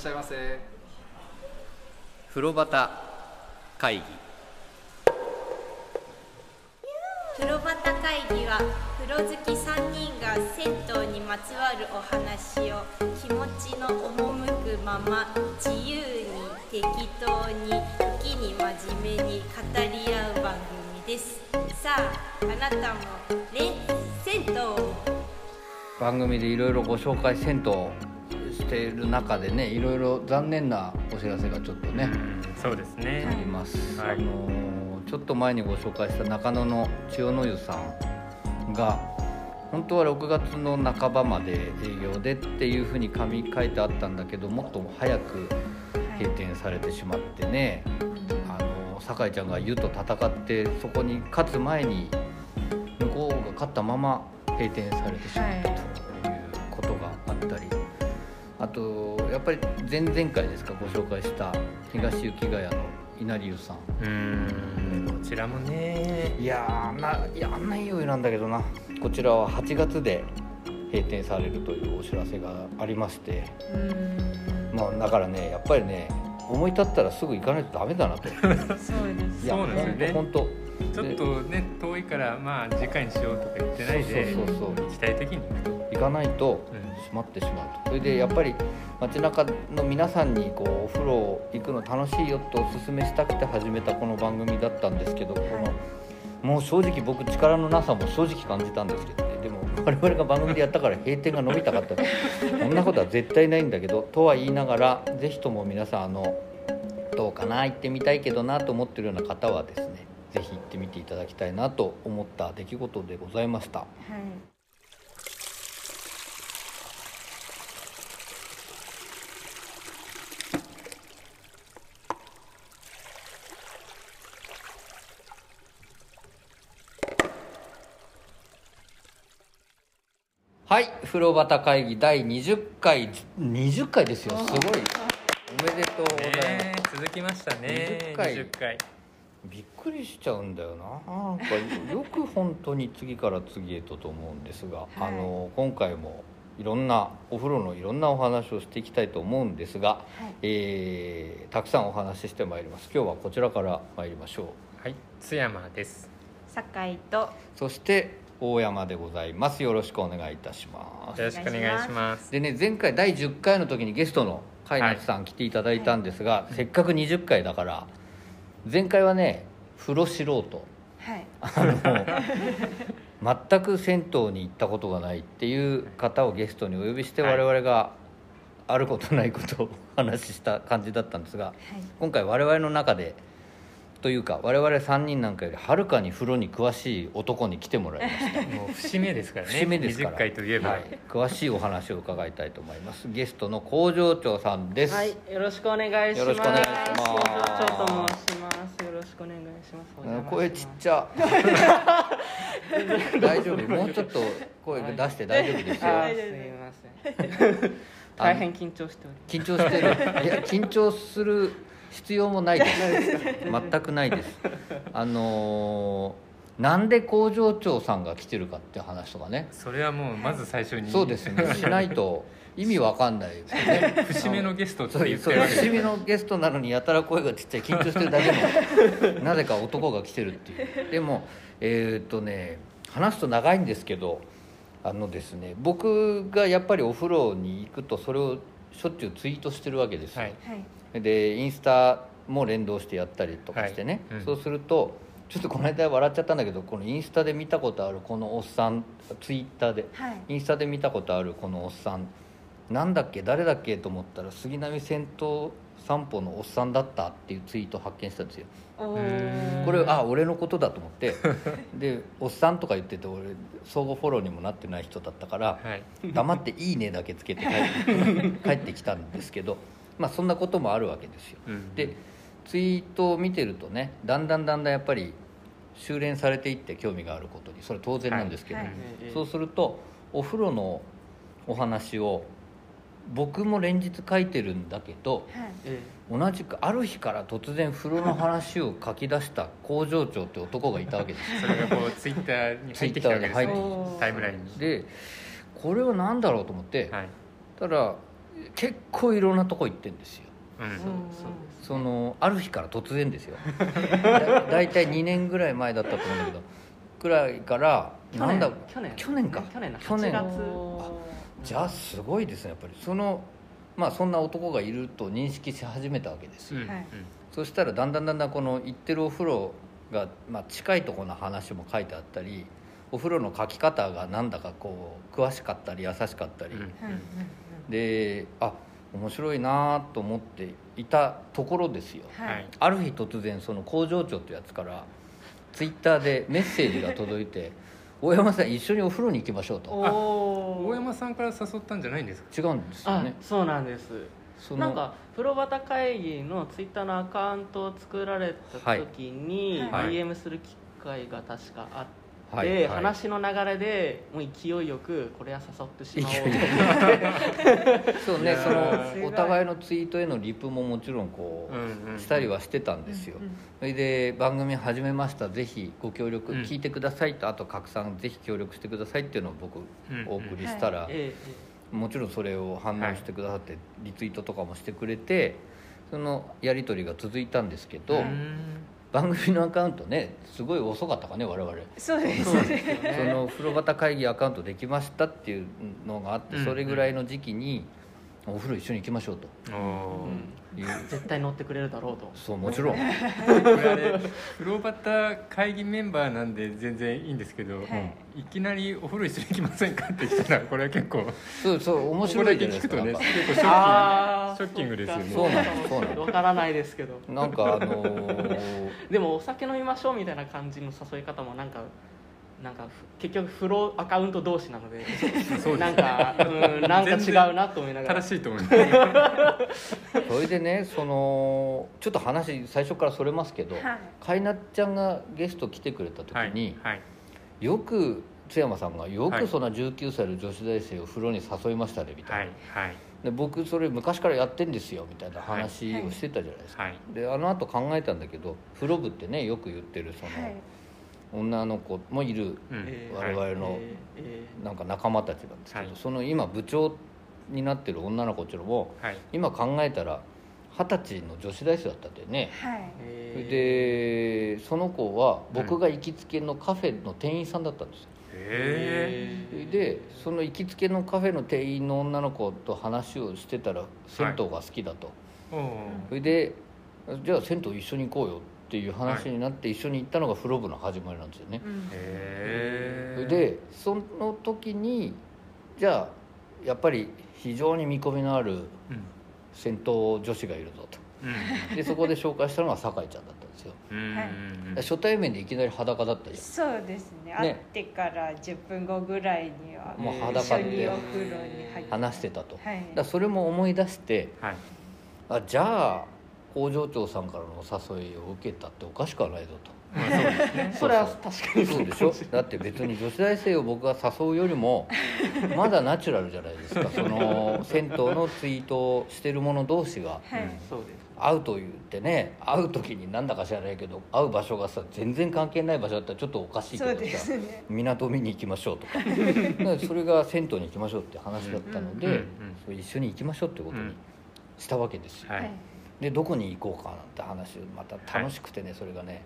しゃいませ。風呂端会議。風呂端会議は風呂好き3人が銭湯にまつわるお話を気持ちの赴くまま自由に適当に時に真面目に語り合う番組です。さああなたもね銭湯番組でいろいろご紹介銭湯している中でねいろいろ残念なお知らせがちょっとね、うんそうですありねます、はい。あのーちょっと前にご紹介した中野の千代の湯さんが本当は6月の半ばまで営業でっていうふうに紙書いてあったんだけどもっと早く閉店されてしまってね、あの酒井ちゃんが湯と戦ってそこに勝つ前に向こうが勝ったまま閉店されてしまったということがあったり、あとやっぱり前々回ですか？ご紹介した東雪ヶ谷の稲荷湯さん。うん。こちらもね。いやーあんないやあんないいお湯なんだけどな。こちらは8月で閉店されるというお知らせがありまして。まあだからねやっぱりね思い立ったらすぐ行かないとダメだなと。い そうです。やそうですよね。本当ちょっとね遠いからまあ次回にしようとか言ってないでそうそうそう行きたい時に。行かないとうん。閉まってしまうと。それでやっぱり街中の皆さんにこうお風呂行くの楽しいよっておすすめしたくて始めたこの番組だったんですけど、このもう正直僕力のなさも正直感じたんですけどねでも我々が番組でやったから閉店が伸びたかった。そんなことは絶対ないんだけどとは言いながらぜひとも皆さんあのどうかな行ってみたいけどなと思ってるような方はですねぜひ行ってみていただきたいなと思った出来事でございました。はい。風呂端会議第20回。20回ですよ。すごい。おめでとうございます、ね続きましたね。20回。20回びっくりしちゃうんだよな。なんか よく本当に次から次へとと思うんですが、あの今回もいろんなお風呂のいろんなお話をしていきたいと思うんですが、えーたくさんお話ししてまいります。今日はこちらから参りましょう。はい。津山です。酒井と。そして大山でございます。よろしくお願いいたします。よろしくお願いします。でね前回第10回の時にゲストの飼い主さん来ていただいたんですが、せっかく20回だから前回はね風呂素人。はい。あの全く銭湯に行ったことがないっていう方をゲストにお呼びしてはい。我々があることないことをお話しした感じだったんですが今回我々の中でというか我々3人なんかよりはるかに風呂に詳しい男に来てもらいました。もう節目ですからね。節目ですから。20回といえば、はい、詳しいお話を伺いたいと思います。ゲストの工場長さんです、はい、よろしくお願いします。よろしくお願いします。工場長と申します。声ちっちゃ。大丈夫？もうちょっと声出して大丈夫ですよ、すいません。大変緊張しており緊張してる。いや緊張する必要もないです。全くないです。あのーなんで工場長さんが来てるかっていう話とかね。それはもうまず最初に。そうですね。しないと意味わかんないですよね。節目のゲストって言ってる節目のゲストなのにやたら声がちっちゃい緊張してるだけの なぜか男が来てるっていう。でもえーっとね話すと長いんですけどあのですね僕がやっぱりお風呂に行くとそれをしょっちゅうツイートしてるわけですよ、はい。はい。でインスタも連動してやったりとかしてね、はい。うん。そうするとちょっとこの間笑っちゃったんだけどこのインスタで見たことあるこのおっさんツイッターではい。インスタで見たことあるこのおっさんなんだっけ誰だっけと思ったら杉並銭湯散歩のおっさんだったっていうツイートを発見したんですよ。これあ俺のことだと思って。でおっさんとか言ってて俺相互フォローにもなってない人だったからはい。黙って「いいね」だけつけて帰って 帰ってきたんですけどまあそんなこともあるわけですよ。うんでツイートを見てるとねだんだんだんだんやっぱり修練されていって興味があることに。それは当然なんですけど、はい。はい。そうするとお風呂のお話を僕も連日書いてるんだけどはい。え同じくある日から突然風呂の話を書き出した工場長って男がいたわけです。それがこうツイッターに入ってきたわけです。ねツイッターに。入ってきたタイムラインに。でこれは何だろうと思って、はい。ただ結構いろんなとこ行ってんですよ。うん。うんそのある日から突然ですよ。だ大体2年ぐらい前だったと思うんだけどくらいから去年。なんだ去年。去年か。去年の去年。8月じゃあすごいですねやっぱり。そのまあそんな男がいると認識し始めたわけですよ、うんはい。そしたらだんだんだんだんこの行ってるお風呂が、まあ、近いところの話も書いてあったりお風呂の書き方がなんだかこう詳しかったり優しかったり、うんうんであ面白いなと思っていたところですよ。うんはい。ある日突然その工場長ってやつからツイッターでメッセージが届いて「大山さん一緒にお風呂に行きましょう」と。お大山さんから誘ったんじゃないんですか？違うんですよあねそうなんです。そのなんか風呂端会議のツイッターのアカウントを作られた時に、はい。DM する機会が確かあって、はいはい。話の流れでもう勢いよくこれは誘ってしまおう勢いよ そうねそのお互いのツイートへのリプももちろんこうしたりはしてたんですよ、それで番組始めましたぜひご協力、うん聞いてくださいとあと拡散ぜひ協力してくださいっていうのを僕うんお送りしたら、ええもちろんそれを反応してくださって、リツイートとかもしてくれてそのやり取りが続いたんですけど、うん番組のアカウントねすごい遅かったかね我々。そうですね。その風呂端会議アカウントできましたっていうのがあって、うん。それぐらいの時期にお風呂一緒に行きましょうと。う絶対乗ってくれるだろうと。そうもちろん、これあれ風呂端会議メンバーなんで全然いいんですけど、はい。いきなりお風呂一緒に行きませんかって来たらこれは結構そうそう面白いじゃないだけ聞くとですかなんかね結構ショッキンあグショッキングですよね。そうなんですそうなんですわからないですけど。なんかあのー でもお酒飲みましょうみたいな感じの誘い方もなんかなんかふ結局風呂アカウント同士なのでそなんか、うん、なんか違うなと思いながら。正しいと思います。それでねそのちょっと話最初からそれますけど、はい。かいなっちゃんがゲスト来てくれた時はい。に、はい。よく津山さんがよはい。くそんな19歳の女子大生を風呂に誘いましたねみたはいいな、はい。で僕それ昔からやってんですよみたいな話をしてたじゃないですか、はい。であの後考えたんだけど風呂部ってねよく言ってるその、はい女の子もいる我々のなんか仲間たちなんですけど、はい。その今部長になってる女の子っていうのもはい。今考えたら二十歳の女子大生だったんだよね。でその子は僕が行きつけのカフェの店員さんだったんですよ、へそれでその行きつけのカフェの店員の女の子と話をしてたら銭湯が好きだと、それでじゃあ銭湯一緒に行こうよっていう話になって一緒に行ったのが風呂部の始まりなんですよね、でその時にじゃあやっぱり非常に見込みのあるうん。銭湯女子がいるぞと。うん。でそこで紹介したのが酒井ちゃんだったんですよ。うんはい。初対面でいきなり裸だったじそうですね。ね。会ってから10分後ぐらいにはもう一裸で緒にお風呂に入って。ゃん話してたと、はい。だそれも思い出してはい。あじゃあ工場長さんからのお誘いを受けたっておかしくはないぞと。まあそうですね。それは確かにそうでしょ。だって別に女子大生を僕が誘うよりも まだナチュラルじゃないですか。その銭湯のツイートをしてる者同士がはい。そうです。会うと言ってね会う時になんだか知らないけど会う場所がさ全然関係ない場所だったらちょっとおかしいけどさね。港見に行きましょうとか。それが銭湯に行きましょうって話だったので、うんうんうんそれ一緒に行きましょうってことにしたわけですよ、ははいいでどこに行こうかなんて話をまた楽しくてね、それがね。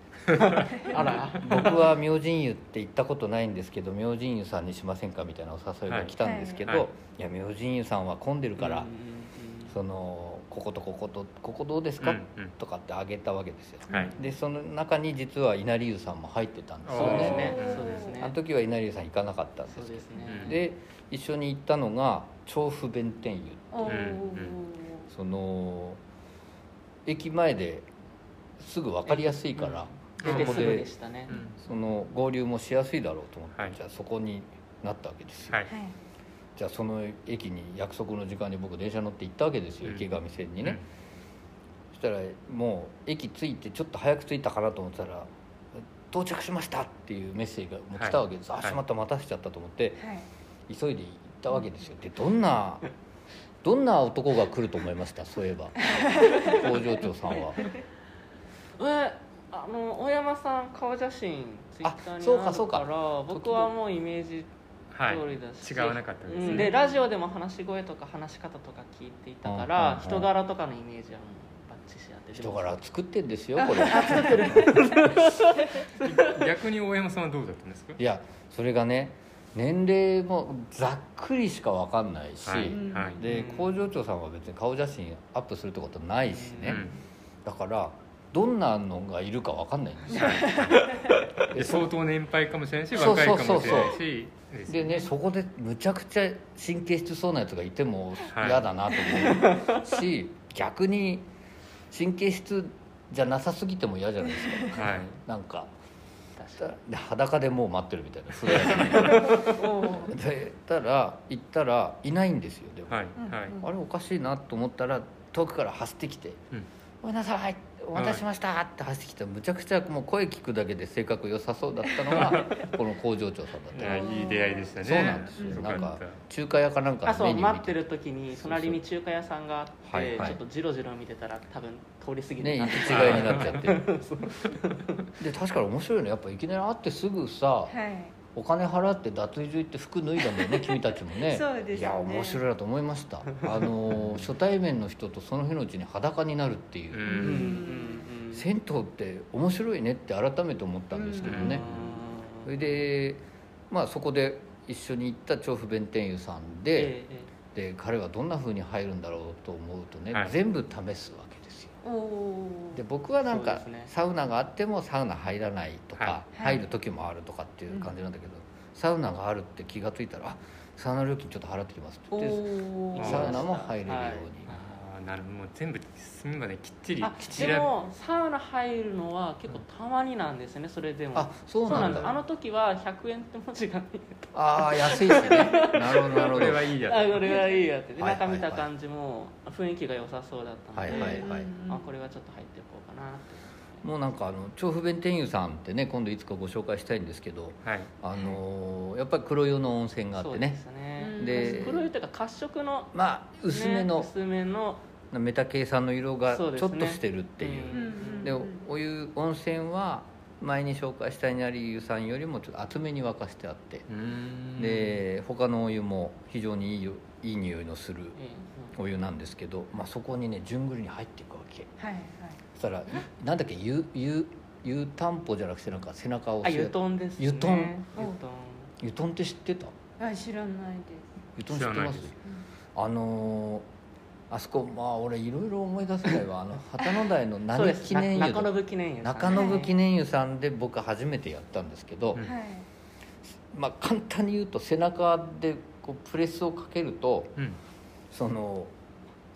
あら。僕は明神湯って行ったことないんですけど明神湯さんにしませんかみたいなお誘いが来たんですけど、はい。はいいや明神湯さんは混んでるから、うんうんそのこことこことここどうですか、うんうん。とかってあげたわけですよ。はい。でその中に実は稲荷湯さんも入ってたんですよね。そうですね。あの時は稲荷湯さん行かなかったんですけど。ですね。うんで一緒に行ったのが調布弁天湯おーその駅前ですぐ分かりやすいから、出てすぐそこでね。うん。その合流もしやすいだろうと思って、はい。じゃあそこになったわけですよ、はい。はい。じゃあその駅に約束の時間に僕電車乗って行ったわけですよ、うん。池上線にね、そしたらもう駅着いてちょっと早く着いたかなと思ったら「到着しました!」っていうメッセージがもう来たわけです、はい。あしまった待たせちゃったと思ってはい。急いで行ったわけですよ。でどんなどんな男が来ると思いました？そういえば。工場長さんは。えあの大山さん顔写真ツイッターにそうか。そうかあるから僕はもうイメージはい通りだし、違わなかったですね。うん。でラジオでも話し声とか話し方とか聞いていたから、うんうんうん人柄とかのイメージはもうバッチシあって人柄作ってんですよ これ。逆に大山さんはどうだったんですか？いやそれがね年齢もざっくりしか分かんないし、はいでうん。工場長さんは別に顔写真アップするってことないしね、うん。だからどんなのがいるか分かんないんですよ。で相当年配かもしれないし若いかもしれないそうし。ですでねそこでむちゃくちゃ神経質そうなやつがいてもはい。嫌だなと思うし、逆に神経質じゃなさすぎても嫌じゃないですか。はい。なんかで裸でもう待ってるみたいな。風やおーでたら行ったらいないんですよでも、はいうんはい。あれおかしいなと思ったら遠くから走ってきて。うん「ごめんなさい。お待たせしました」って走ってきてむちゃくちゃもう声聞くだけで性格良さそうだったのが この工場長さんだった。いやいい出会いでしたね。そうなんですよ。よなんか中華屋かなんかあそう待ってる時に隣に中華屋さんがあってはい。はい。ちょっとジロジロ見てたら多分通り過ぎてねな行き違いになっちゃって。で確かに面白いのやっぱいきなり会ってすぐさはいお金払って脱衣所行って服脱いだんだよね 君たちもね。そうですね。いや面白いなと思いました。あの初対面の人とその日のうちに裸になるっていう。銭湯って面白いねって改めて思ったんですけどね、それでまあそこで一緒に行った調布弁天湯さんで、ええ。で彼はどんな風に入るんだろうと思うとね、はい。全部試すわけで僕はなんか、ね。サウナがあってもサウナ入らないとか、はい。入る時もあるとかっていう感じなんだけど、サウナがあるって気が付いたら「あサウナ料金ちょっと払ってきます」って言ってサウナも入れるように、なるもう全部隅まできっちりでもサウナ入るのは結構たまになんですねそれでも。あそうなんだ。です。あの時は100円って文字が見えああ安いしね。なるほどなるほど。これはいいやたあこれはいいやって中見た感じも雰囲気が良さそうだったので、はいはいはい。あこれはちょっと入っていこうかなって。もうなんかあの調布弁天湯さんってね今度いつかご紹介したいんですけどはい。あのーやっぱり黒湯の温泉があってね。そうですね。黒いというか褐色の、まあ薄めのね、薄めのメタ系酸の色がちょっとしてるっていう。うん。うんでお湯温泉は前に紹介した稲荷湯さんよりもちょっと厚めに沸かしてあって。で他のお湯も非常にいいよいい匂いのするえお湯なんですけど、まあ、そこにね順繰りに入っていくわけ。はいはい。そしたらいなんだっけ湯湯湯たんぽじゃなくてなんか背中をえあ湯トンですね。湯トン湯トン湯トンって知ってた？あ知らないです。湯トン知ってます。あのーあそこまあ俺いろいろ思い出せないわあの旗の台の何記念湯中延記念湯さん中延記念湯さんで僕初めてやったんですけど、うんはい。まあ簡単に言うと背中でこうプレスをかけるとうん。その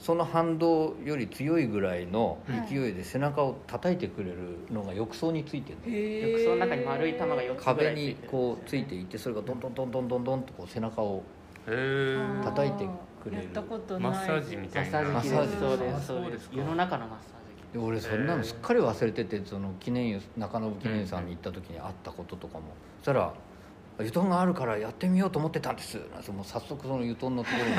その反動より強いぐらいのはい。勢いで背中を叩いてくれるのが浴槽についてるの。へ浴槽の中に丸い玉が4つぐら壁にこうついていてそれがどんどんどんどんどんどんとこう背中を叩いてくれるやったことない。マッサージみたいな。マッサージそうであすそうですすか湯の中のマッサージ俺そんなのすっかり忘れててその記念湯中延記念湯さんに行った時に会ったこととかも。そしたら「湯団があるからやってみようと思ってたんです」なんてもう早速その湯団のところに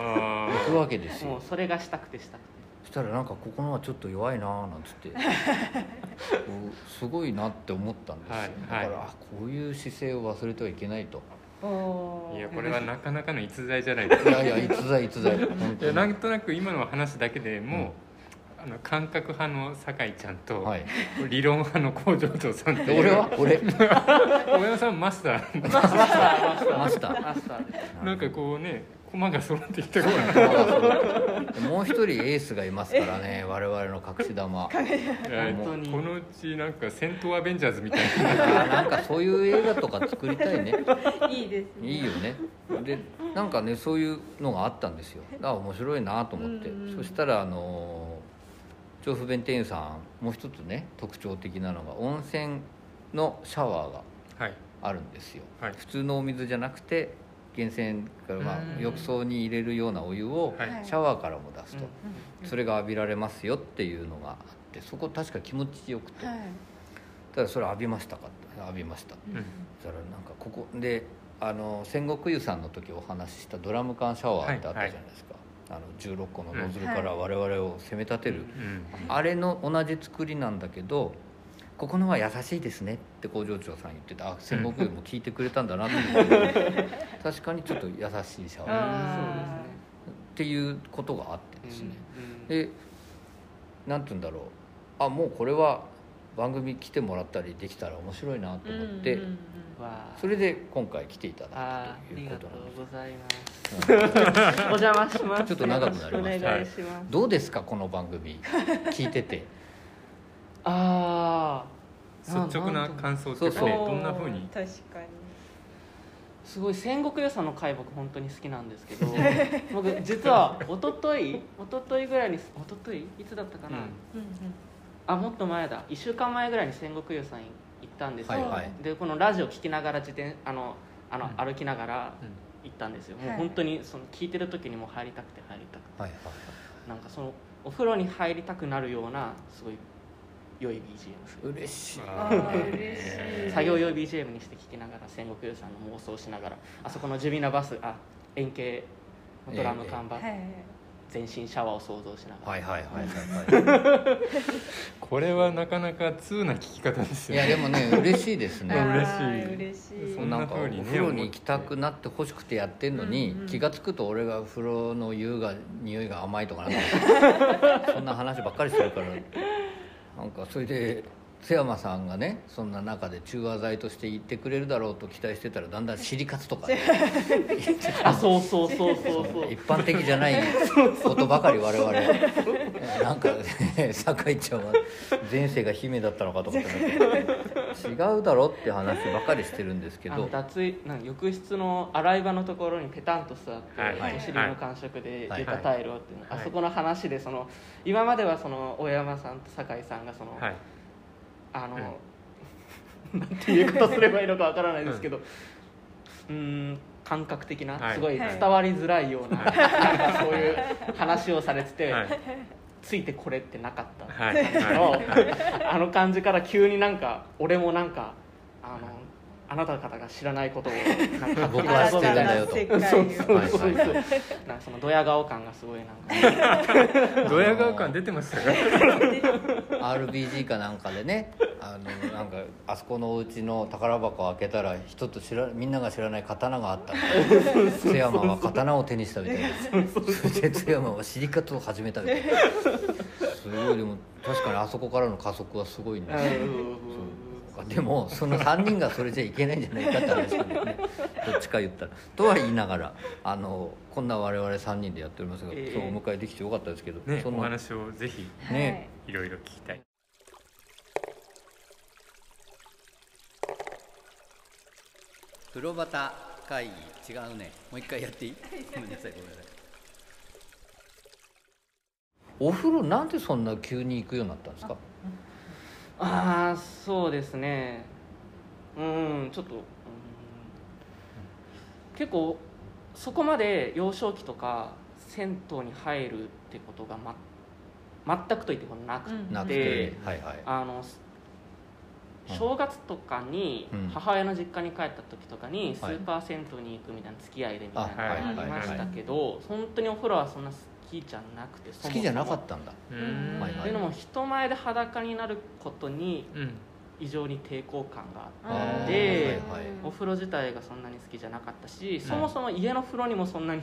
あ 行くわけですよ。もうそれがしたくてしたくて。そしたらなんかここのはちょっと弱いなーなんつって。すごいなって思ったんですよ、はいだから、はいあこういう姿勢を忘れてはいけないといやこれはなかなかの逸材じゃないですいかやいや逸材逸材。なんとなく今の話だけでもう、あの感覚派の酒井ちゃんと、はい。理論派の工場長さんってで俺は？俺？大山さんマスター。マスター。マスター。マスターマスターですなんかこうね駒が揃ってきたかもう一人エースがいますからね我々の隠し玉。このうちなんか戦闘アベンジャーズみたいな。んかそういう映画とか作りたいね。いいですね。いいよね。でなんかねそういうのがあったんですよ。だから面白いなと思って、そしたらあの調布弁天湯さんもう一つね特徴的なのが温泉のシャワーがなはいあるんですよ、はい。普通のお水じゃなくて源泉から、まあう、ん。浴槽に入れるようなお湯をはい。シャワーからも出すと、うんそれが浴びられますよっていうのがあってそこ確か気持ちよくて、はい。ただそれ浴びましたか？って浴びましたうん。そしたらなんかここであの戦国湯さんの時お話ししたドラム缶シャワーってあったじゃないですか、あの16個のノズルから我々を攻め立てる、うん。あれの同じ作りなんだけどここのは優しいですねって工場長さん言っててあ戦国湯も聞いてくれたんだなって 確かにちょっと優しいシャワー。そうですね。っていうことがあってですね、うんでなんて言うんだろう。あもうこれは番組来てもらったりできたら面白いなと思って、うんうんそれで今回来ていただあくというーありがとことなんです。うございます。お邪魔します。ちょっと長くなりました。よろしくお願いします。どうですかこの番組？聞いてて。ああ率直な感想っていうかそうそうねどんなふうに確かに。すごい戦国予算の回僕本当に好きなんですけど 僕実は一昨日一昨日ぐらいに一昨日？いつだったかな、うん。うんあもっと前だ。1週間前ぐらいに戦国予算行ったんですよ、はいはい。でこのラジオ聞きながら自転あのあの、うん。歩きながら行ったんですよ、もうはい本当にその聞いてる時にもう入りたくて入りたくて。はいはいなんかそのお風呂に入りたくなるようなすごい良い BGM 嬉しい。あー嬉しい。作業用 BGM にして聞きながら戦国予算の妄想しながらあそこのジュビナバスあ円形のドラム缶バス、はい全身シャワーを想像しながら、はいはいはいはいは これはなかなか通な聞き方ですよいいやでもね嬉しいですね。嬉しい。あー嬉しい。そんななんかお風にね風呂に行きたくなってほしくてやってんのに、うんうん気が付くと俺が風呂の湯が匂いが甘いとかなんか そんな話ばっかりするからなんかそれで津山さんがねそんな中で中和剤として言ってくれるだろうと期待してたらだんだんシリカツとか、ね、あそうそうそうそうそう。一般的じゃないことばかり我々。なんか、ね、酒井ちゃんは前世が姫だったのかとかって。違うだろって話ばかりしてるんですけど。脱衣なんか浴室の洗い場のところにペタンと座って、はい。お尻の感触ではい。床タイルをっていうの、はい。あそこの話でその今まではその大山さんと酒井さんがその、はいあの、なんていうことすればいいのかわからないですけどうーん感覚的なはい。すごいはい。伝わりづらいような,、なんかそういう話をされてて、はい。ついてこれってなかったはい。の、はい。あの感じから急になんか俺もなんかあのあなた方が知らないことをなんか 僕は知ってるんだよとそうそうそうそう、はいはいなんかそのドヤ顔感がすごいなんか。ドヤ顔感出てましたか RBG かなんかでねあのなんかあそこのお家の宝箱を開けたら人と知らみんなが知らない刀があった。津山は刀を手にしたみたいな。それで津山はシリカツを始めたみたいな。すごいでも確かにあそこからの加速はすごいんですよそうでもその3人がそれじゃいけないんじゃないかって話なんだよね。どっちか言ったら。とは言いながらあのこんな我々3人でやっておりますが、ええ。今日お迎えできてよかったですけど、ねそのお話をぜひね。い。ろいろ聞きたい。風呂旗会議。違うね。もう一回やっていい。ごめんなさいごめんなさい。お風呂なんでそんな急に行くようになったんですか？ああそうですね。うんちょっとうん。結構そこまで幼少期とか銭湯に入るってことが、ま、全くと言ってもなくて、うんなくてではいはい。あの正月とかにうん母親の実家に帰った時とかにスはい。ーパー銭湯に行くみたいな付き合いでみたいなのがあありましたけど本当にお風呂はそんな好きじゃなくてそもそも好きじゃなかったんだ。うーん。はいうのも人前で裸になることにうん。異常に抵抗感があって、はいはい。お風呂自体がそんなに好きじゃなかったし、そもそも家の風呂にもそんなに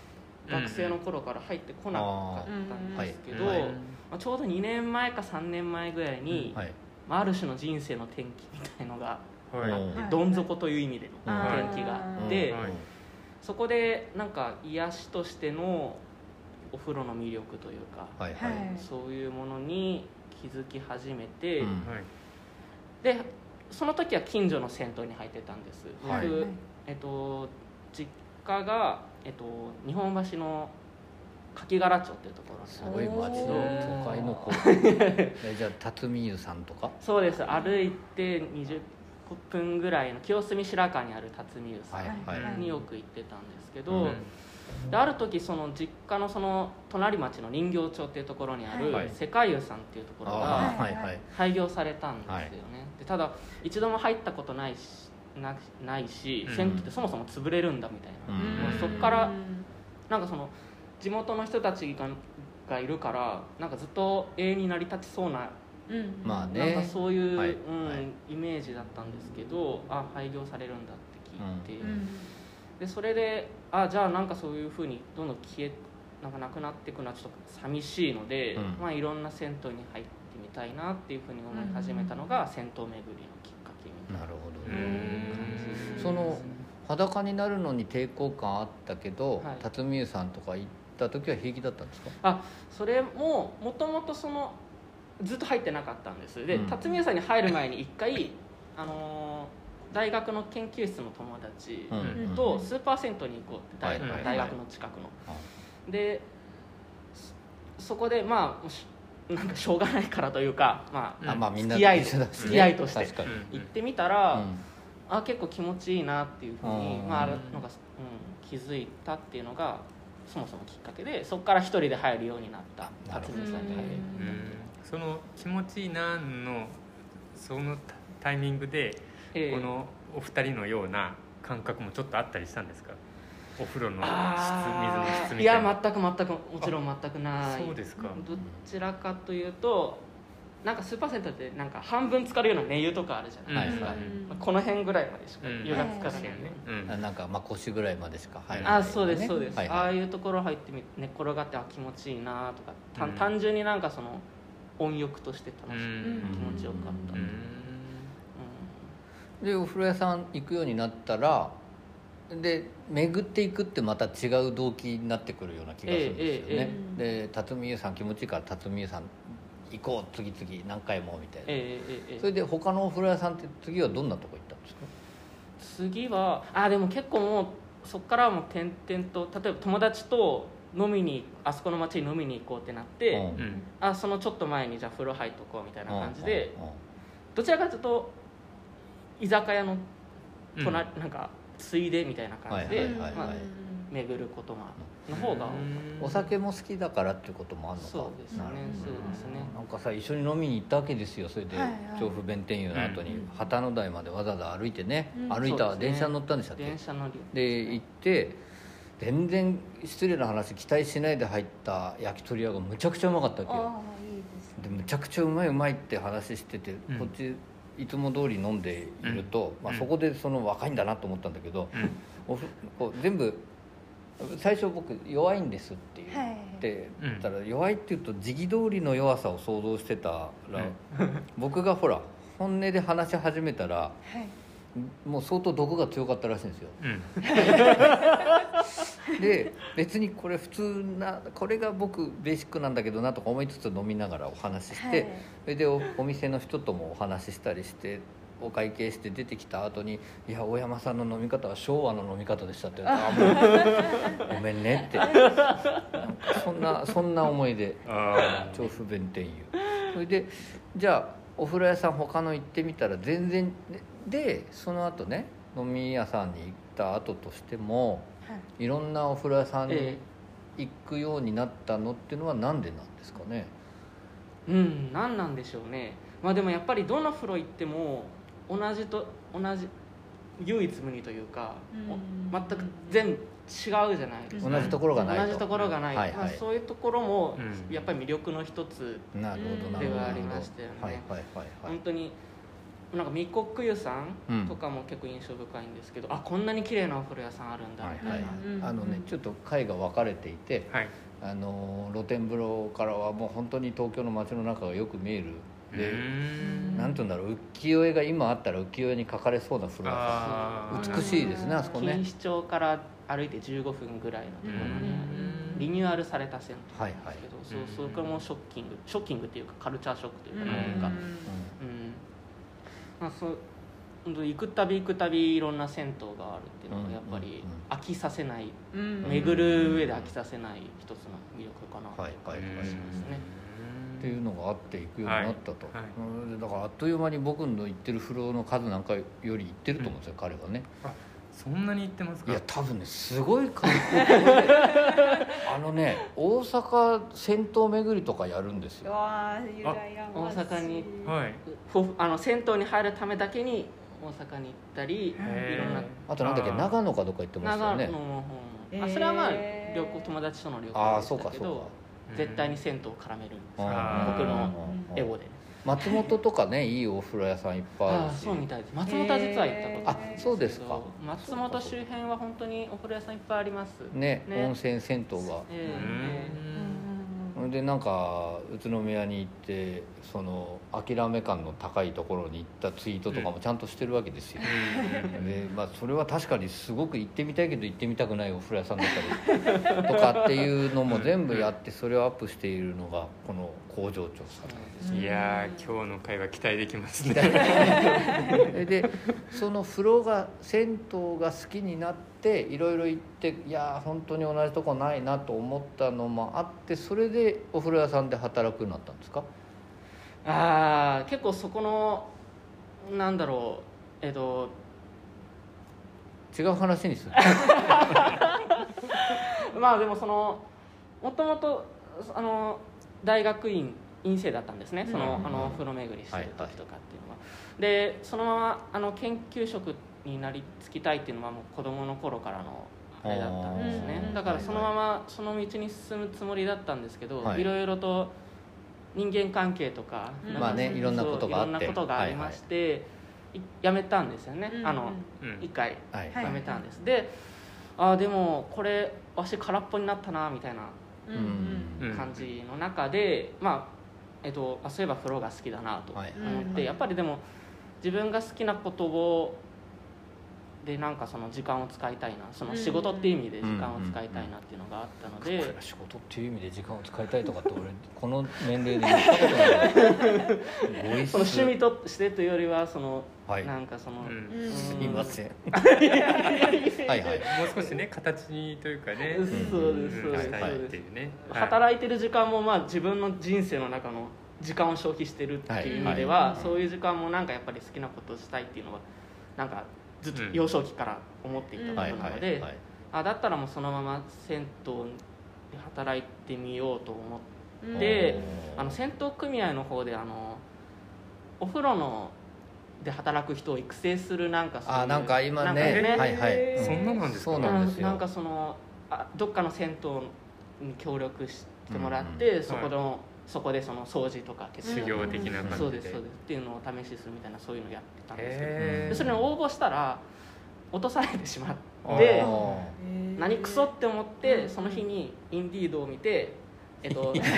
学生の頃から入ってこなかったんですけど、うん。はい。まあ、ちょうど2年前か3年前ぐらいに、はい。まあ、ある種の人生の転機みたいのがはい。うんはい。どん底という意味でのうん転機があって、はい。そこでなんか癒しとしてのお風呂の魅力というか、はいはい、はい。そういうものに気づき始めて、うん。はい。でその時は近所の銭湯に入ってたんです。僕、はい。えっと、実家が、えっと、日本橋の柿柄町っていうところす。にごい街の都会の子。えじゃあ辰巳湯さんとか？そうです。歩いて20分ぐらいの清澄白河にある辰巳湯さはいはい。んによく行ってたんですけど、うんである時その実家のその隣町の人形町っていうところにあるはい。世界湯さんっていうところあがあはいはい。廃業されたんですよね、でただ一度も入ったことないしなないし、うん。銭湯ってそもそも潰れるんだみたいな、うん。もうそっからなんかその地元の人たちががいるからなんかずっと永遠に成り立ちそうなうん。まあね。なんかそういう、はい。うんはいイメージだったんですけどあ廃業されるんだって聞いて、うん。でそれであじゃあなんかそういうふうにどんどん消えなんかなくなっていくのはちょっと寂しいので、うん。まあ、いろんな銭湯に入ってみたいなっていうふうに思い始めたのが銭湯巡りのきっかけみたいなるほど。うねんなその裸になるのに抵抗感あったけど、はい。辰巳湯さんとか行った時は平気だったんですか？あそれももともとそのずっと入ってなかったんです。で、うん。辰巳さんに入る前に一回、あのー大学の研究室の友達うん。とスーパー銭湯に行こうって大,、はいはい大学の近くの、あでそそこでまあなんかしょうがないからというか、まああまあみんな付き合い付き合いとして。行ってみたら、うん。あ結構気持ちいいなっていうふうに、うん。まあ、なんか、うん、気づいたっていうのがそもそもきっかけでそこから一人で入るようになった辰巳さんに入るうん。その気持ちいいなのそのタイミングでええ。このお二人のような感覚もちょっとあったりしたんですか？お風呂の質水のあ質みたいやな全く全くもちろん全くない。そうですか。どちらかというとなんかスーパー銭湯ってなんか半分浸かるような寝湯とかあるじゃないですか、はいはい。まあこの辺ぐらいまでしかうん。湯が浸かないよね、うん。あなんかまあ腰ぐらいまでしか入らない、あそうですそうです、はいはい。ああいうところ入ってみ寝っ転がってあ気持ちいいなとか単純になんかその温浴として楽しく、うん。気持ちよかった、ううんんでお風呂屋さん行くようになったらで巡っていくってまた違う動機になってくるような気がするんですよね、ええで辰巳湯さん気持ちいいから辰巳湯さん行こう次々何回もみたいな、それで他のお風呂屋さんって次はどんなとこ行ったんですか？次はあでも結構もうそこからはもう点々と例えば友達と飲みにあそこの町に飲みに行こうってなって、うん。うんあそのちょっと前にじゃあ風呂入っとこうみたいな感じで、うんうん。どちらかというと居酒屋のうん。隣、なんかついでみたいな感じで、はいはいはいまあはい巡ることがの方がお酒も好きだからっていうこともあるのか。そうですね。そうですね。なんかさ一緒に飲みに行ったわけですよ。それではいはい。調布弁天湯の後にうん旗の台までわざわざ歩いてね、うん。歩いた、そうですね。電車に乗ったんでしたっけ？電車乗り。で行って全然失礼な話期待しないで入った焼き鳥屋がむちゃくちゃうまかったわけよ。ああいいですね。でむちゃくちゃうまいうまいって話してて、うん。こっちいつも通り飲んでいると、まあ、うん。そこでその若いんだなと思ったんだけど、うん。おふこう全部最初僕弱いんですって言はい。ってたら、弱いって言うと時期通りの弱さを想像してたら、僕がほら本音で話し始めたらはいもう相当毒が強かったらしいんですよ。うん。で別にこれ普通なこれが僕ベーシックなんだけどなとか思いつつ飲みながらお話しして、はい。それでおお店の人ともお話ししたりしてお会計して出てきた後に「いや大山さんの飲み方は昭和の飲み方でした」って言われてあ。もうごめんね」って。そんなそんな思いであ調布弁天湯。それでじゃあお風呂屋さん他の行ってみたら全然でその後ね飲み屋さんに行った後としてもはい。いろんなお風呂屋さんにえ行くようになったのっていうのはなんでなんですかね？えうん何なんでしょうね。まあでもやっぱりどの風呂行っても同じと同じ唯一無二というか、うん。全く全部違うじゃないですか。同じところがないと。同じところがない、はいはいまあ、そういうところもうん。やっぱり魅力の一つではありましたよね。はいはいはいはい。本当になんか密国湯さうん。んとかも結構印象深いんですけど、あこんなに綺麗なお風呂屋さんあるんだ。はいみたいな、はいうんあのねちょっと階が分かれていてはい。あの露天風呂からはもう本当に東京の街の中がよく見える。でうん。なんて言うんだろう浮世絵が今あったら浮世絵に描かれそうな風呂屋さん美しいですねあそこね。錦糸町から歩いて15分ぐらいのところにある。うん。リニューアルされた銭湯はいはいなんですけど、うんそうそこもショッキング。ショッキングっていうかカルチャーショックというかうん。なんか、うんまあ、そう行くたび行くたびいろんな銭湯があるっていうのがやっぱりうん飽きさせないうん。巡る上で飽きさせない一つの魅力かなとはいはいはい思い。ますね。っていうのがあって行くようになったと、はいはい。うんだからあっという間に僕の行ってる風呂の数なんかより行ってると思うんですよ、彼はねそんなに言ってますか？いや多分ねすごい観光客で。あのね大阪銭湯巡りとかやるんですうよわーゆらやましい大阪に。はい。あの銭湯に入るためだけに大阪に行ったりいへー。ろんな。あとなんだっけあ。ー長野かどっか行ってましたよね。長野の方あそれはまあ旅行友達との旅ああ行でしそうかそうか。絶対に銭湯を絡めるんですあー。僕のうんエゴで松本とかねいいお風呂屋さんいっぱいあるし。そうみたいです。松本は実は行ったことないあそうですか。松本周辺は本当にお風呂屋さんいっぱいあります。ねね。温泉銭湯が。ええそれでなんか宇都宮に行ってその諦め感の高いところに行ったツイートとかもちゃんとしてるわけですよ、でまあ、それは確かにすごく行ってみたいけど行ってみたくないお風呂屋さんだったりとかっていうのも全部やってそれをアップしているのがこの工場長さんいやー今日の会話期待できますね。え でその風呂が銭湯が好きになっていろいろ行っていやー本当に同じとこないなと思ったのもあってそれでお風呂屋さんで働くようになったんですか？ああ結構そこのなんだろうえっと違う話にする。まあでもそのもともとあの大学院院生だったんですね。その,、うんあのお風呂巡りしてる時とかっていうのは、でそのままあの研究職になりつきたいっていうのはもう子供の頃からのあれだったんですね。うんだからそのままその道に進むつもりだったんですけど、はい。い、ろいろと人間関係とか、うまあねいろんなことがあって。そういろんなことがありまして、い辞めたんですよね、うんあのうん。一回。はい。はい辞めたんです、でああでもこれわし空っぽになったなみたいなうん。うん。うん感じの中で、まあえっと、あそういえば風呂が好きだなと思はいって、うんやっぱりでも自分が好きなことをでなんかその時間を使いたいなその仕事っていう意味で時間を使いたいなっていうのがあったので、僕ら仕事っていう意味で時間を使いたいとかって俺 この年齢で言ったことない。その趣味としてというよりはその、はい。なんかその、うん。うん。すいません。はいはい。もう少しね形にというかね。そうですそうです。うん。したいっそうですていうね。働いてる時間もまあ自分の人生の中の時間を消費してるっていう意味では、はい。そういう時間もなんかやっぱり好きなことをしたいっていうのはなんかずっとうん幼少期から思っていたことなので、あだったらもうそのまま銭湯で働いてみようと思ってうん。であの銭湯組合の方であのお風呂ので働く人を育成するなんかそういうあなんか今なんかね。ねはいはい。そんななんですか？そうなんですよ。なんかそのあどっかの銭湯に協力してもらって、うん。そこの、そこでその掃除とか結修行的な感じで。そうですそうです。っていうのを試しするみたいなそういうのをやってたんですけど。それに応募したら落とされてしまっあてー。何クソって思ってその日にインディードを見てえっとインデ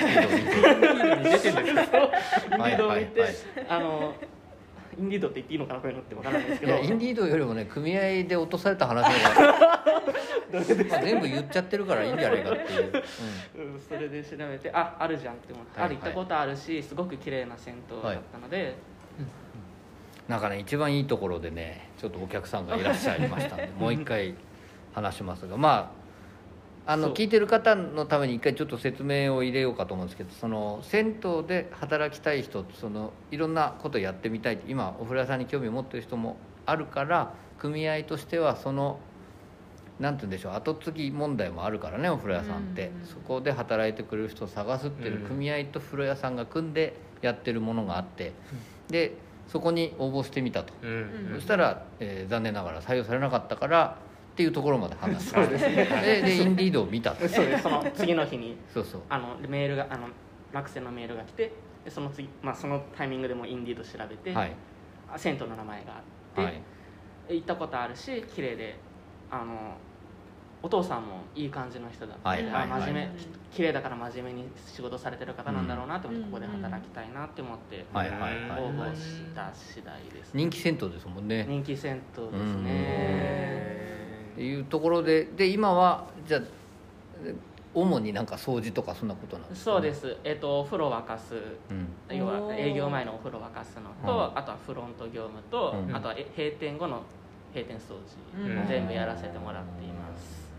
に出て。るんですかィードを見て、はいはいはい。あのインディードって言っていいのかなこういうのって分からないですけど。インディードよりもね組合で落とされた話がまあ全部言っちゃってるからいいんじゃないかっていう、うん。それで調べてああるじゃんって思って、はいある行ったことあるしすごく綺麗な銭湯だったので、うん。なんかね一番いいところでねちょっとお客さんがいらっしゃいましたんで もう一回話しますが。まああの聞いてる方のために一回ちょっと説明を入れようかと思うんですけどその銭湯で働きたい人そのいろんなことやってみたい。今お風呂屋さんに興味を持ってる人もあるから組合としてはそのなんて言うんでしょう後継ぎ問題もあるからねお風呂屋さんって、うんそこで働いてくれる人を探すっていううん。組合と風呂屋さんが組んでやってるものがあって、でそこに応募してみたと、うんうん。そしたら、えー残念ながら採用されなかったからっていうところまで話しましたででインディードを見たと。そうです。その次の日にそうそう。あのメールがあの落選のメールが来てでその次、まあ、そのタイミングでもインディード調べて、はい。あ銭湯の名前があって、はい。行ったことあるし綺麗であのお父さんもいい感じの人だはいはいはい。あ真面目き綺麗だから真面目に仕事されてる方なんだろうなって思って、うん。ここで働きたいなって思って、応募した次第です、人気銭湯ですもんね。人気銭湯ですうん。ねっていうところでで今はじゃあえ主になんか掃除とかそんなことなんですか、そうです。えっ、とお風呂沸かす。うん。要は営業前のお風呂沸かすのと、うん。あとはフロント業務と、うん。あとはえ閉店後の閉店掃除、うん。全部やらせてもらっています、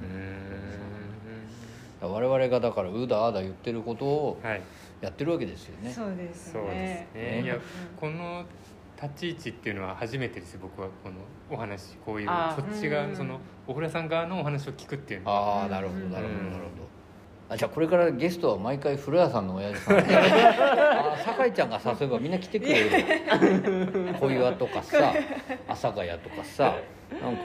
うん。我々がだからうだあだ言ってることをはい。やってるわけですよね。そうですそうですね。ね。いやうん。この立ち位置っていうのは初めてです僕はこのお話こういうそっち側うん。そのお風呂屋さん側のお話を聞くっていうのは。ああなるほどなるほどなるうん。ほどあじゃあこれからゲストは毎回風呂屋さんの親父さんで。あ酒井ちゃんが誘えばみんな来てくれる小岩とかさ阿佐ヶ谷とかさなんか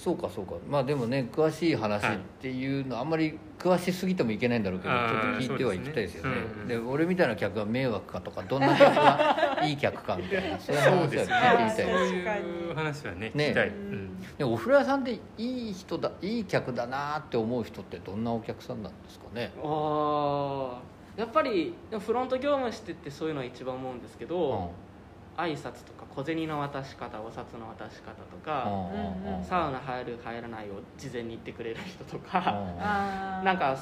そうかそうか。まあでもね詳しい話っていうの、あんまり詳しすぎてもいけないんだろうけどちょっと聞いてはいきたいですよね。そうでですね。俺みたいな客が迷惑かとかどんな客がいい客かみたいな そういう話は聞いてみたいです。そういう話はねね。聞きたい、ううん。んでお風呂屋さんでいい人だいい客だなって思う人ってどんなお客さんなんですかね？ああやっぱりでもフロント業務してってそういうのは一番思うんですけど、挨拶とか小銭の渡し方お札の渡し方とか、サウナ入る入らないを事前に言ってくれる人とか、なんか、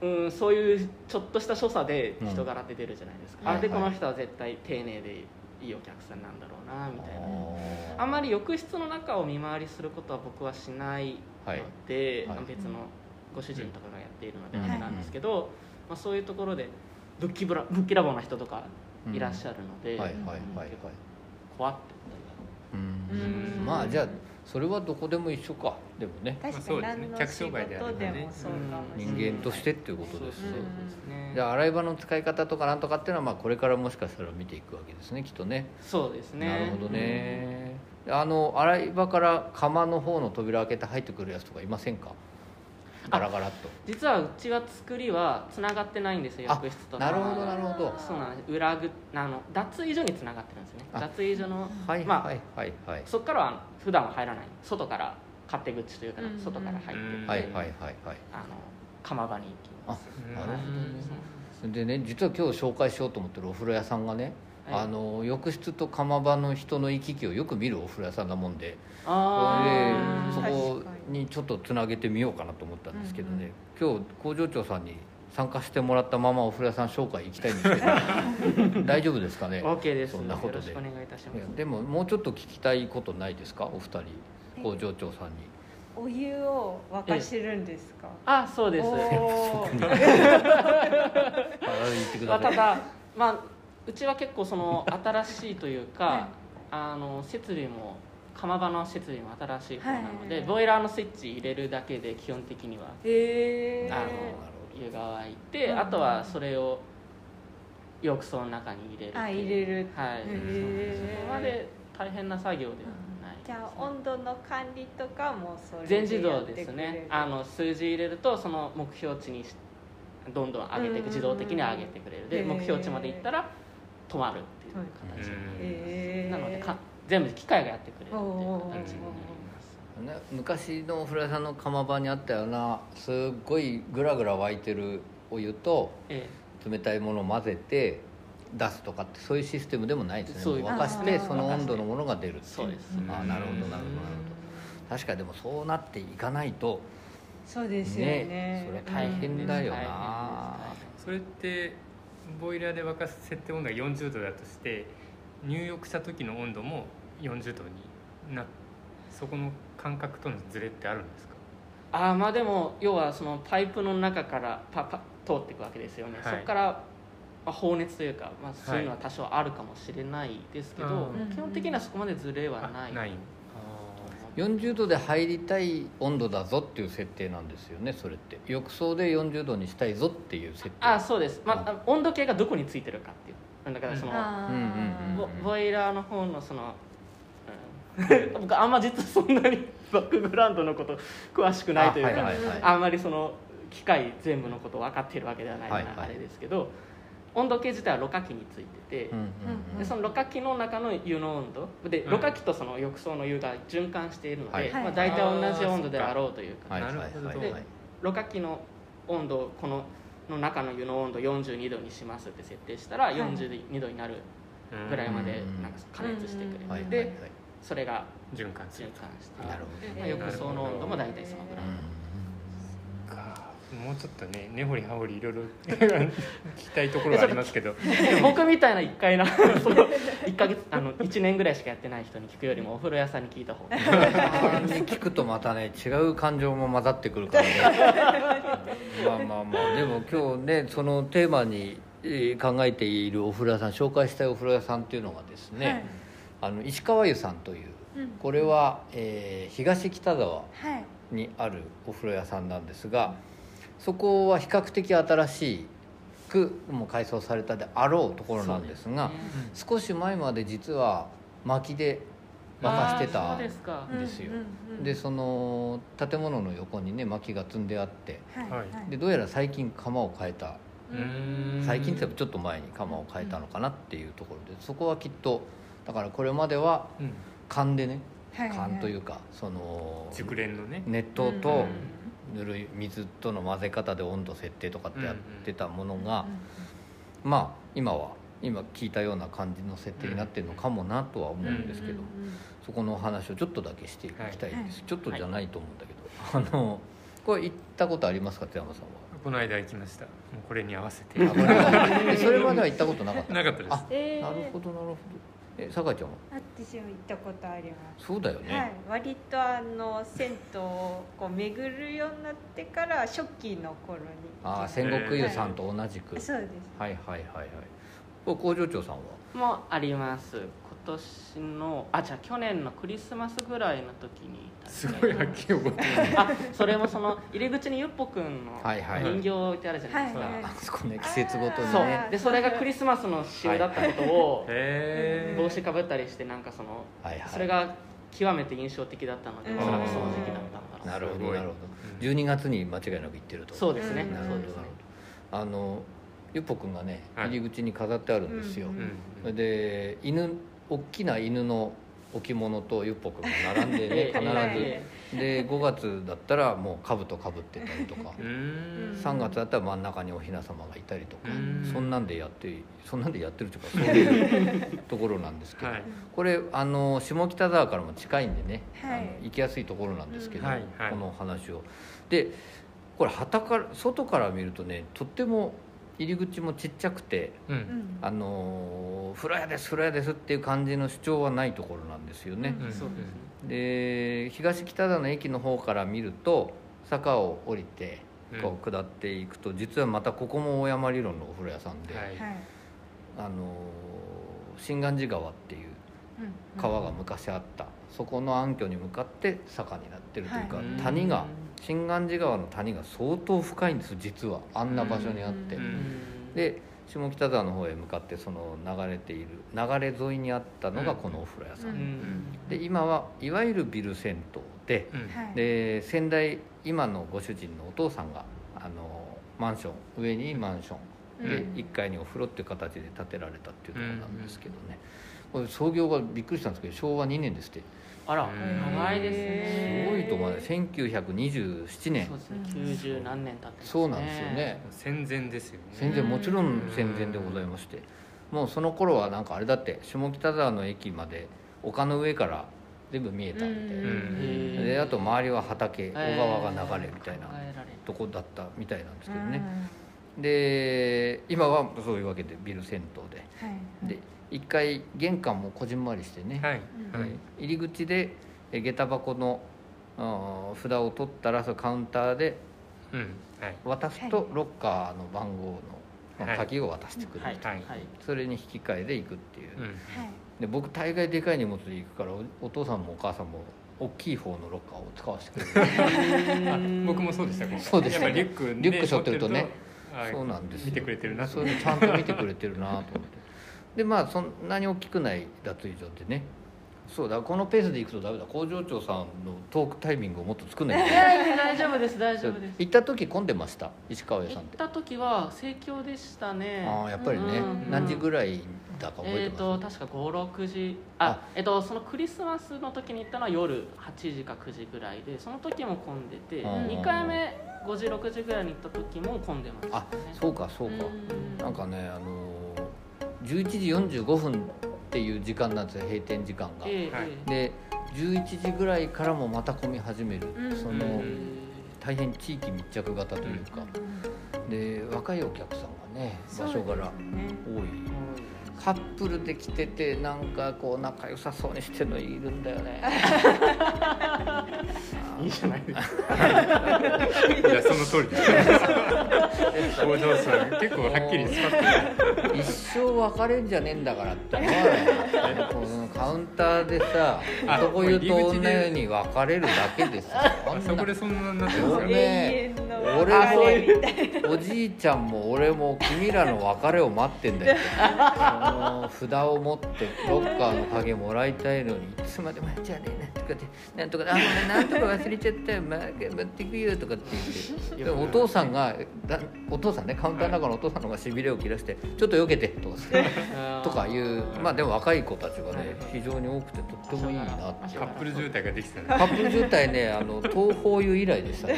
うん、そういうちょっとした所作で人柄って出るじゃないですか、うんあでこの人は絶対丁寧でいいお客さんなんだろうなみたいな。ああんまり浴室の中を見回りすることは僕はしないので、はい。はい。別のご主人とかがやっているのでうん。あれなんですけど、まあ、そういうところでぶっきぶらぶっきらぼうな人とかいらっしゃるので、はいはいはいはい。怖って。うん。うんまあじゃあそれはどこでも一緒か。でもね。確かにまあそうですね。客商売であれば事ね人間としてっていうことですね。そうそうですねじゃあ洗い場の使い方とかなんとかっていうのはまあこれからもしかしたら見ていくわけですねきっとね。そうですね。なるほどね。あの洗い場から釜の方の扉開けて入ってくるやつとかいませんか？ガラガラっと。実はうちは作りはつながってないんですよあ浴室となるほどなるほど。そうなんです。裏ぐあの脱衣所につながってるんですね。あ。脱衣所のはいまあはいはいはい。そこからは普段は入らない。外から勝手口というかうん外から入ってうんって、はいはいはいはい。あの釜場に行きあます。なるほどね。うんでね実は今日紹介しようと思ってるお風呂屋さんがね、はいあの浴室と釜場の人の行き来をよく見るお風呂屋さんなもんで。それでそこに。ちょっとつなげてみようかなと思ったんですけどね、今日工場長さんに参加してもらったままお風呂屋さん紹介行きたいんですけど。大丈夫ですかね？OK です。そんなことで。お願いいたします。でももうちょっと聞きたいことないですか？お二人工場長さんに。お湯を沸かしてるんですか？あそうです。おー。あ言ってくまあ、ださい。ただ、まあ、うちは結構その 新しいというか、はい。あの設備も釜場の設備も新しい方なので、ボイラーのスイッチ入れるだけで基本的にはあの湯が沸いて、うん。あとはそれを浴槽の中に入れるあ入れる。はい。そこまで大変な作業ではない。じゃあ温度の管理とかもそれ全自動ですね。あの数字入れるとその目標値にしどんどん上げていくうん。自動的に上げてくれる。で目標値までいったら止まるっていう形にへえなのでか全部機械がやってくれるっていう形になります。ね昔のお風呂屋さんの釜場にあったようなすっごいグラグラ沸いてるお湯とえ冷たいものを混ぜて出すとかってそういうシステムでもないんです。ね沸かしてその温度のものが出るっていそうですあーなるほどなるほどなるほど。確かにでもそうなっていかないとそうですよね。それ大変だよな、それってボイラーで沸かす設定温度が40度だとして入浴した時の温度も40度になそこの感覚とのズレってあるんですか？ああまあでも要はそのパイプの中からパパ通っていくわけですよね、はい。そこから、まあ、放熱というか、まあ、そういうのは多少あるかもしれないですけど、うん。基本的にはそこまでズレはない。あない40度で入りたい温度だぞっていう設定なんですよねそれって。浴槽で40度にしたいぞっていう設定。あそうです、まあ、温度計がどこについてるかっていう。だからその、ボボイラーの方のその、うん。僕あんま実はそんなに バックグラウンドのこと詳しくないというかあ,、あはいはいはい。んまりその機械全部のこと分かっているわけではないのではいはい。あれですけど、温度計自体はろ過器についてて、うんうんうん。でそのろ過器の中の湯の温度。でうん。ろ過器とその浴槽の湯が循環しているので、はい。まあ、大体同じ温度であろうというか、はいはいなるほど。はいでろ過器の温度をこのの中の湯の温度42度にしますって設定したらい。42度になるぐらいまでうん。なんか加熱してくれて、はいはいはい。でそれが循環してなるほどまあ、浴槽の温度も大体そのぐらい、かもうちょっとね根掘り葉掘りいろいろ 聞きたいところはありますけど。で 僕みたいな1回な その1ヶ月あの1年ぐらいしかやってない人に聞くよりもお風呂屋さんに聞いた方が。聞くとまたね違う感情も混ざってくるからね。まあまあまあでも今日ねそのテーマにえー考えているお風呂屋さん紹介したいお風呂屋さんっていうのがですね、はい。あの石川湯さんといううん。これは、えー東北沢はい。にあるお風呂屋さんなんですがそこは比較的新しくもう改装されたであろうところなんですが少し前まで実は薪で沸かしてたんですよ。うんうんでその建物の横にね薪が積んであってはい。はい。でどうやら最近窯を変えた。最近ってちょっと前に窯を変えたのかなっていうところでそこはきっとだからこれまではうん。缶でねはいはい缶というかその熟練のね。熱湯とうんぬるい水との混ぜ方で温度設定とかってやってたものがうまあ今は今聞いたような感じの設定になってるのかもなとは思うんですけどんうんそこのお話をちょっとだけしていきたいです、はい。ちょっとじゃないと思うんだけど、あのこれ行ったことありますか津山さんこの間行きました。もうこれに合わせて。はあこれえそれまでは行ったことなかった なかったです。あえーなるほどなるほどえ酒井ちゃんは？私も行ったことあります。そうだよね、はい、割とあの銭湯をこう巡るようになってから初期の頃にああ戦国湯さんと同じく、そうです。はいはいはいはい工場長さんは？もあります。今年のあじゃあ去年のクリスマスぐらいの時にすごいはっきり覚えてるあそれもその入り口にゆっぽくんのはいはい。人形置いてあるじゃないですか、はいはい。あそこね季節ごとにそう。ねでそれがクリスマスの仕様だったことを帽子かぶったりしてなんかそのはいはい。それが極めて印象的だったのでうん。おそらくその時期だったんだろうなるほどなるほうん。ど12月に間違いなく行ってると。そうですね、うんなるほどなるそうですね。ほど。あのゆっぽくんがねはい。入り口に飾ってあるんですよ、うんうんそれで犬大きな犬の置物とゆっぽくんが並んでね え必ず。で5月だったらもう兜かぶってたりとか。うーん。3月だったら真ん中におひな様がいたりとか。うん。そんなんでやってそんなんでやってるというか そういうところなんですけど、はい。これあの下北沢からも近いんでね、はい。あの行きやすいところなんですけど、この話を。でこれ旗から外から見るとねとっても入り口もちっちゃくてううん。んあの風呂屋です風呂屋ですっていう感じの主張はないところなんですよね、うん。そうですね。で東北沢の駅の方から見ると坂を降りてこう下っていくと、実はまたここも大山理論のお風呂屋さんで、はい。はい。あの新願寺川っていううん。川が昔あった、そこの暗渠に向かって坂になってるというか、はい。谷が新願寺川の谷が相当深いんです実は。あんな場所にあって、うんで下北沢の方へ向かってその流れている流れ沿いにあったのがうん。このお風呂屋さん、ううんん。で今はいわゆるビル銭湯でうん。はい。で先代今のご主人のお父さんがあのマンション上にマンション。でうん。1階にお風呂っていう形で建てられたっていうところなんですけどね、これ創業がびっくりしたんですけど昭和2年ですってあらうん長いですすねごいと思うね。1927年。そうですね。90何年経ってますね。そうなんですよね。戦前ですよね。戦前もちろん戦前でございまして。もうその頃はなんかあれだって下北沢の駅まで丘の上から全部見えたんで、うん。であと周りは畑小えー川が流れみたいな考えられるとこだったみたいなんですけどね、うん。で今はそういうわけでビル銭湯で。はい。で1階玄関もこじんまりしてね、はいはい。入り口でえ下駄箱の札を取ったらそのカウンターでうんはい。渡すとロッカーの番号の、鍵を渡してくれる、はいはい。はい。それに引き換えで行くっていう、で僕大概でかい荷物で行くからおお父さんもお母さんも大きい方のロッカーを使わせてくれる。あ 僕もそうでした今回。そうでしたやっぱりリュックでリュック背負ってるとね。あそうなんですよ。見てくれてるなとそういうのちゃんと見てくれてるなと思ってでまあそんなに大きくない脱衣所でね。そうだこのペースで行くとダメだ。工場長さんのトークタイミングをもっと作んない。いとやいや大丈夫です大丈夫です。行った時混んでました？石川屋さんって。行った時は盛況でしたね。ああやっぱりね、うん何時ぐらいだか覚ええってとます、確か56時。ああえっとそのクリスマスの時に行ったのは夜8時か9時ぐらいでその時も混んでてうん2回目5時6時ぐらいに行った時も混んでましたあねそうかそうか、うん。なんかねあのー11時45分っていう時間なんですよ閉店時間が、で11時ぐらいからもまた混み始める、うん。その、うん。大変地域密着型というか、で若いお客さんがね場所柄そうですね。多いカップルで来ててなんかこう仲良さそうにしてるのいるんだよね。いいじゃないですか。いやその通り。です工場さん結構はっきりスパッと一生別れんじゃねえんだからって思わない？このカウンターでさあ男湯と女湯に別れるだけですよあそこでそんなになってるんですかね俺あもれみたいおじいちゃんも俺も君らの別れを待ってんだよ。その札を持ってロッカーの鍵もらいたいのにいつまでも「じゃあねなんとかでなんとかなんとか忘れちゃったよ、まあ、持っていくよ」とかって言って。でもお父さんがだお父さんねカウンターの中のお父さんの方がしびれを切らして「ちょっと避けて」とかとかいうまあでも若い子たちがね非常に多くてとってもいいなって。カップル渋滞ができてたね。カップル渋滞ねあの東方湯以来でしたね